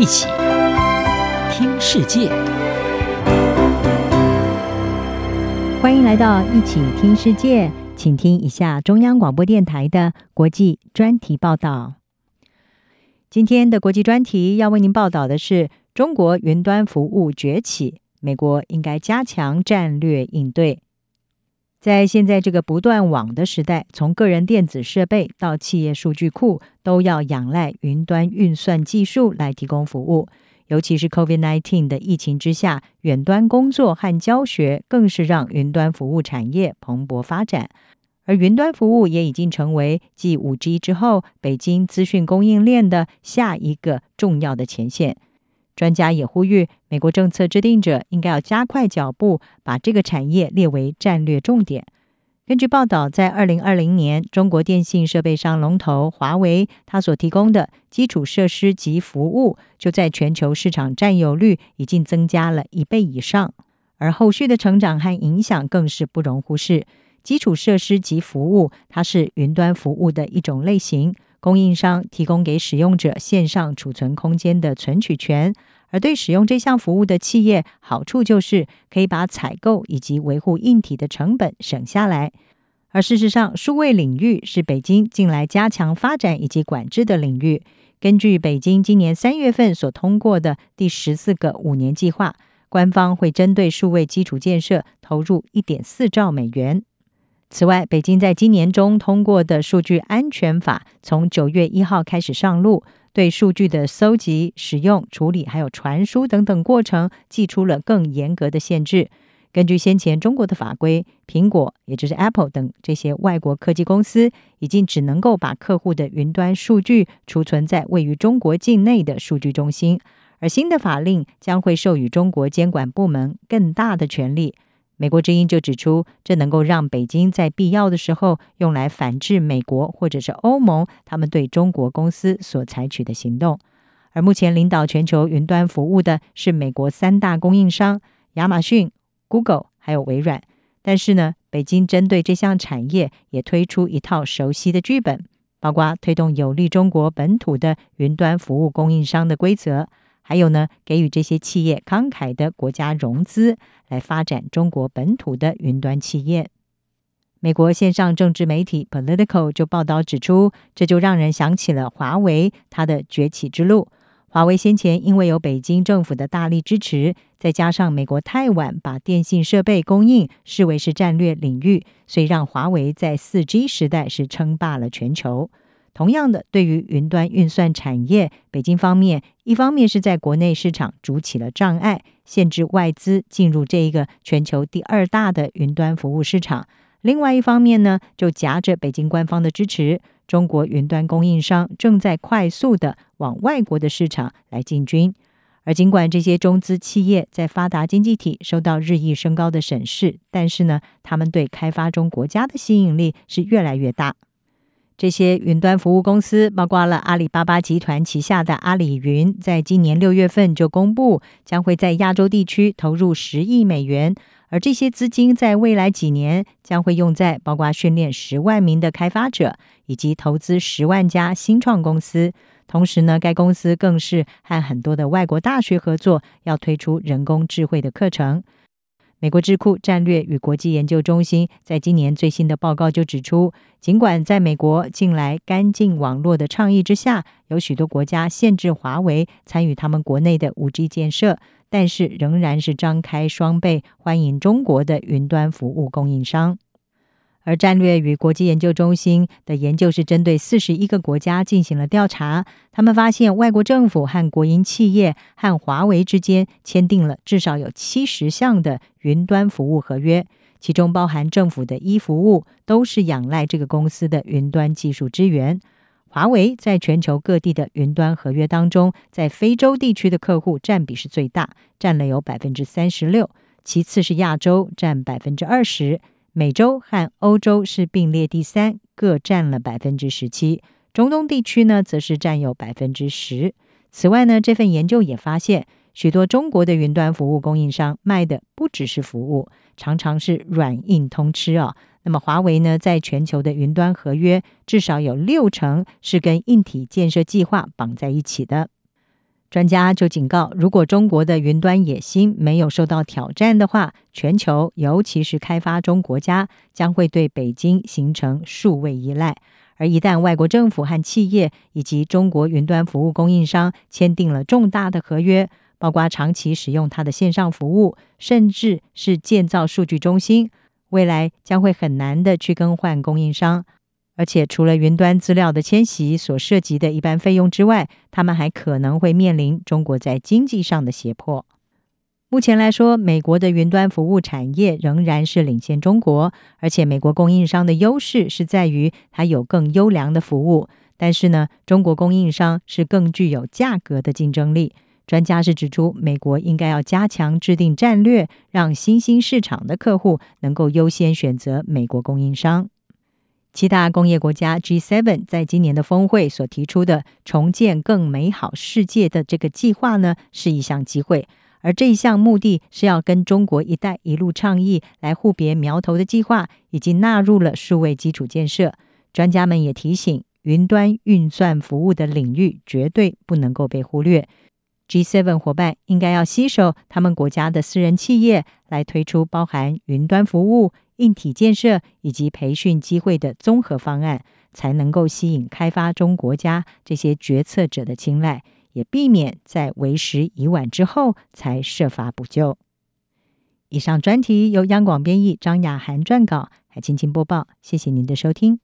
一起听世界，欢迎来到一起听世界，请听一下中央广播电台的国际专题报道。今天的国际专题要为您报道的是中国云端服务崛起，美国应该加强战略应对。在现在这个不断网的时代，从个人电子设备到企业数据库，都要仰赖云端运算技术来提供服务。尤其是 COVID-19 的疫情之下，远端工作和教学更是让云端服务产业蓬勃发展。而云端服务也已经成为继 5G 之后，北京资讯供应链的下一个重要的前线。专家也呼吁，美国政策制定者应该要加快脚步，把这个产业列为战略重点。根据报道，在二零二零年，中国电信设备商龙头华为，它所提供的基础设施及服务，就在全球市场占有率已经增加了一倍以上，而后续的成长和影响更是不容忽视。基础设施及服务，它是云端服务的一种类型。供应商提供给使用者线上储存空间的存取权，而对使用这项服务的企业，好处就是可以把采购以及维护硬体的成本省下来。而事实上，数位领域是北京近来加强发展以及管制的领域。根据北京今年三月份所通过的第十四个五年计划，官方会针对数位基础建设投入一点四兆美元。此外，北京在今年中通过的数据安全法，从九月一号开始上路，对数据的搜集、使用、处理还有传输等等过程，寄出了更严格的限制。根据先前中国的法规，苹果也就是 Apple 等这些外国科技公司，已经只能够把客户的云端数据储存在位于中国境内的数据中心，而新的法令将会授予中国监管部门更大的权力。美国之音就指出，这能够让北京在必要的时候用来反制美国或者是欧盟他们对中国公司所采取的行动。而目前领导全球云端服务的是美国三大供应商亚马逊、Google 还有微软。但是呢，北京针对这项产业也推出一套熟悉的剧本，包括推动有利中国本土的云端服务供应商的规则。还有呢，给予这些企业慷慨的国家融资，来发展中国本土的云端企业。美国线上政治媒体 Politico 就报道指出，这就让人想起了华为它的崛起之路。华为先前因为有北京政府的大力支持，再加上美国太晚把电信设备供应视为是战略领域，所以让华为在 4G 时代是称霸了全球。同样的，对于云端运算产业，北京方面一方面是在国内市场筑起了障碍，限制外资进入这一个全球第二大的云端服务市场；另外一方面呢，就夹着北京官方的支持，中国云端供应商正在快速的往外国的市场来进军。而尽管这些中资企业在发达经济体受到日益升高的审视，但是呢，他们对开发中国家的吸引力是越来越大。这些云端服务公司，包括了阿里巴巴集团旗下的阿里云，在今年六月份就公布，将会在亚洲地区投入十亿美元，而这些资金在未来几年将会用在包括训练十万名的开发者，以及投资十万家新创公司。同时呢，该公司更是和很多的外国大学合作，要推出人工智慧的课程。美国智库战略与国际研究中心在今年最新的报告就指出，尽管在美国近来干净网络的倡议之下，有许多国家限制华为参与他们国内的 5G 建设，但是仍然是张开双臂欢迎中国的云端服务供应商。而战略与国际研究中心的研究是针对四十一个国家进行了调查，他们发现外国政府和国营企业和华为之间签订了至少有七十项的云端服务合约，其中包含政府的一服务，都是仰赖这个公司的云端技术支援。华为在全球各地的云端合约当中，在非洲地区的客户占比是最大，占了有百分之三十六，其次是亚洲占百分之二十。美洲和欧洲是并列第三，各占了百分之十七。中东地区呢，则是占有百分之十。此外呢，这份研究也发现，许多中国的云端服务供应商卖的不只是服务，常常是软硬通吃哦。那么华为呢，在全球的云端合约，至少有六成是跟硬体建设计划绑在一起的。专家就警告，如果中国的云端野心没有受到挑战的话，全球尤其是开发中国家将会对北京形成数位依赖。而一旦外国政府和企业以及中国云端服务供应商签订了重大的合约，包括长期使用它的线上服务，甚至是建造数据中心，未来将会很难的去更换供应商。而且，除了云端资料的迁徙所涉及的一般费用之外，他们还可能会面临中国在经济上的胁迫。目前来说，美国的云端服务产业仍然是领先中国，而且美国供应商的优势是在于它有更优良的服务。但是呢，中国供应商是更具有价格的竞争力。专家是指出，美国应该要加强制定战略，让新兴市场的客户能够优先选择美国供应商。七大工业国家 G7 在今年的峰会所提出的重建更美好世界的这个计划呢，是一项机会。而这一项目的是要跟中国“一带一路”倡议来互别苗头的计划，已经纳入了数位基础建设。专家们也提醒，云端运算服务的领域绝对不能够被忽略。G7 伙伴应该要携手他们国家的私人企业，来推出包含云端服务。硬体建设以及培训机会的综合方案，才能够吸引开发中国家这些决策者的青睐，也避免在为时已晚之后才设法补救。以上专题由央广编译，张雅涵撰稿，海青青播报。谢谢您的收听。